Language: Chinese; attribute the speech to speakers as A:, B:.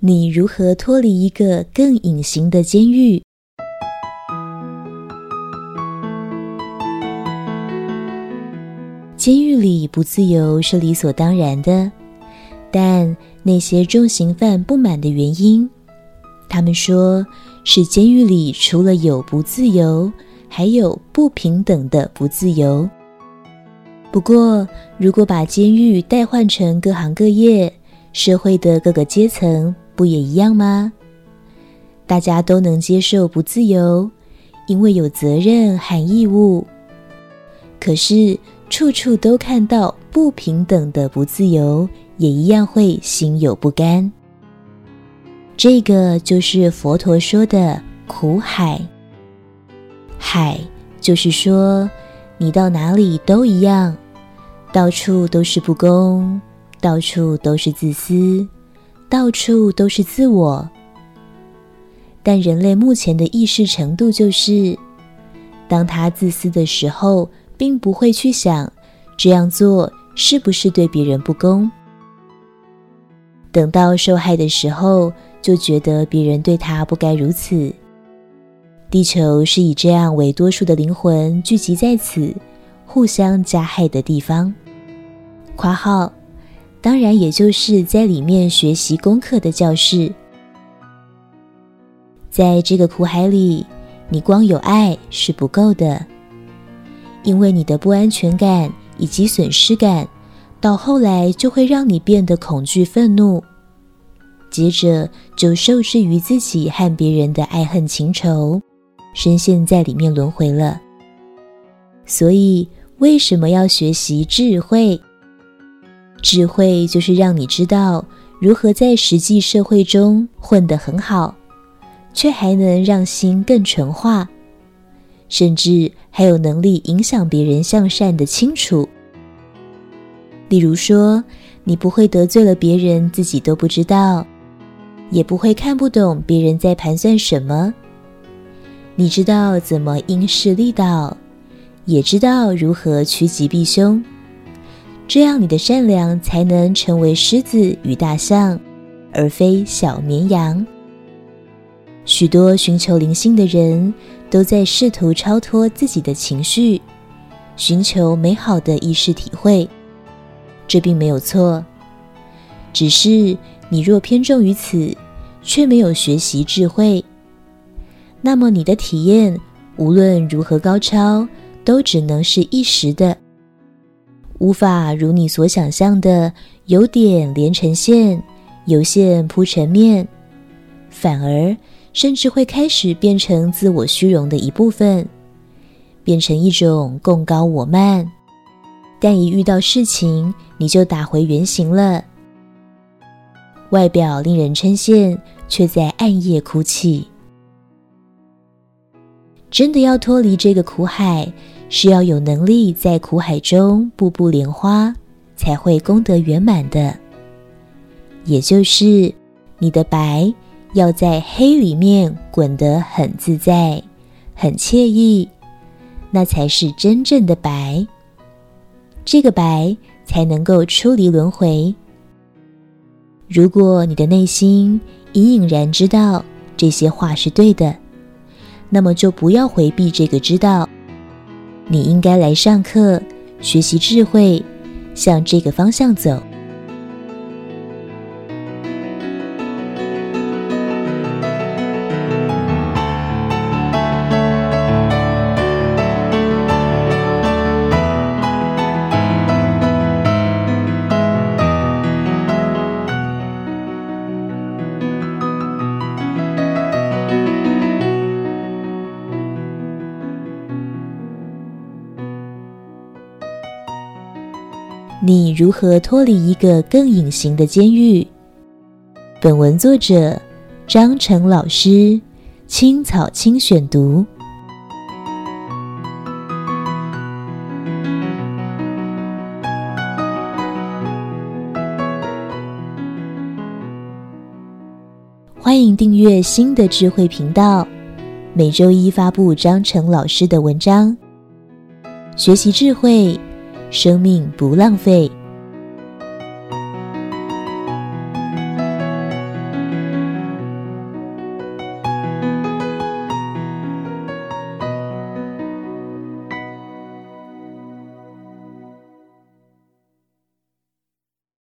A: 你如何脱离一个更隐形的监狱？监狱里不自由是理所当然的，但那些重刑犯不满的原因，他们说是监狱里除了有不自由，还有不平等的不自由。不过，如果把监狱代换成各行各业，社会的各个阶层，不也一样吗？大家都能接受不自由，因为有责任和义务。可是，处处都看到不平等的不自由，也一样会心有不甘。这个就是佛陀说的苦海。海就是说，你到哪里都一样，到处都是不公，到处都是自私，到处都是自我。但人类目前的意识程度就是，当他自私的时候，并不会去想这样做是不是对别人不公。等到受害的时候，就觉得别人对他不该如此。地球是以这样为多数的灵魂聚集在此，互相加害的地方。括号，当然也就是在里面学习功课的教室。在这个苦海里，你光有爱是不够的，因为你的不安全感以及损失感，到后来就会让你变得恐惧、愤怒，接着就受制于自己和别人的爱恨情仇。深陷在里面轮回了，所以为什么要学习智慧？智慧就是让你知道如何在实际社会中混得很好，却还能让心更纯化，甚至还有能力影响别人向善的清楚。例如说，你不会得罪了别人，自己都不知道，也不会看不懂别人在盘算什么。你知道怎么因势利导，也知道如何趋吉避凶，这样你的善良才能成为狮子与大象，而非小绵羊。许多寻求灵性的人都在试图超脱自己的情绪，寻求美好的意识体会，这并没有错。只是你若偏重于此，却没有学习智慧。那么你的体验无论如何高超，都只能是一时的，无法如你所想象的由点连成线，由线铺成面，反而甚至会开始变成自我虚荣的一部分，变成一种共高我慢。但一遇到事情，你就打回原形了，外表令人称羡，却在暗夜哭泣。真的要脱离这个苦海，是要有能力在苦海中步步莲花，才会功德圆满的。也就是你的白要在黑里面滚得很自在、很惬意，那才是真正的白。这个白才能够出离轮回。如果你的内心隐隐然知道这些话是对的。那么就不要回避这个知道，你应该来上课，学习智慧，向这个方向走。你如何脱离一个更隐形的监狱？本文作者张成老师，青草青选读。欢迎订阅新的智慧频道，每周一发布张成老师的文章，学习智慧。生命不浪费。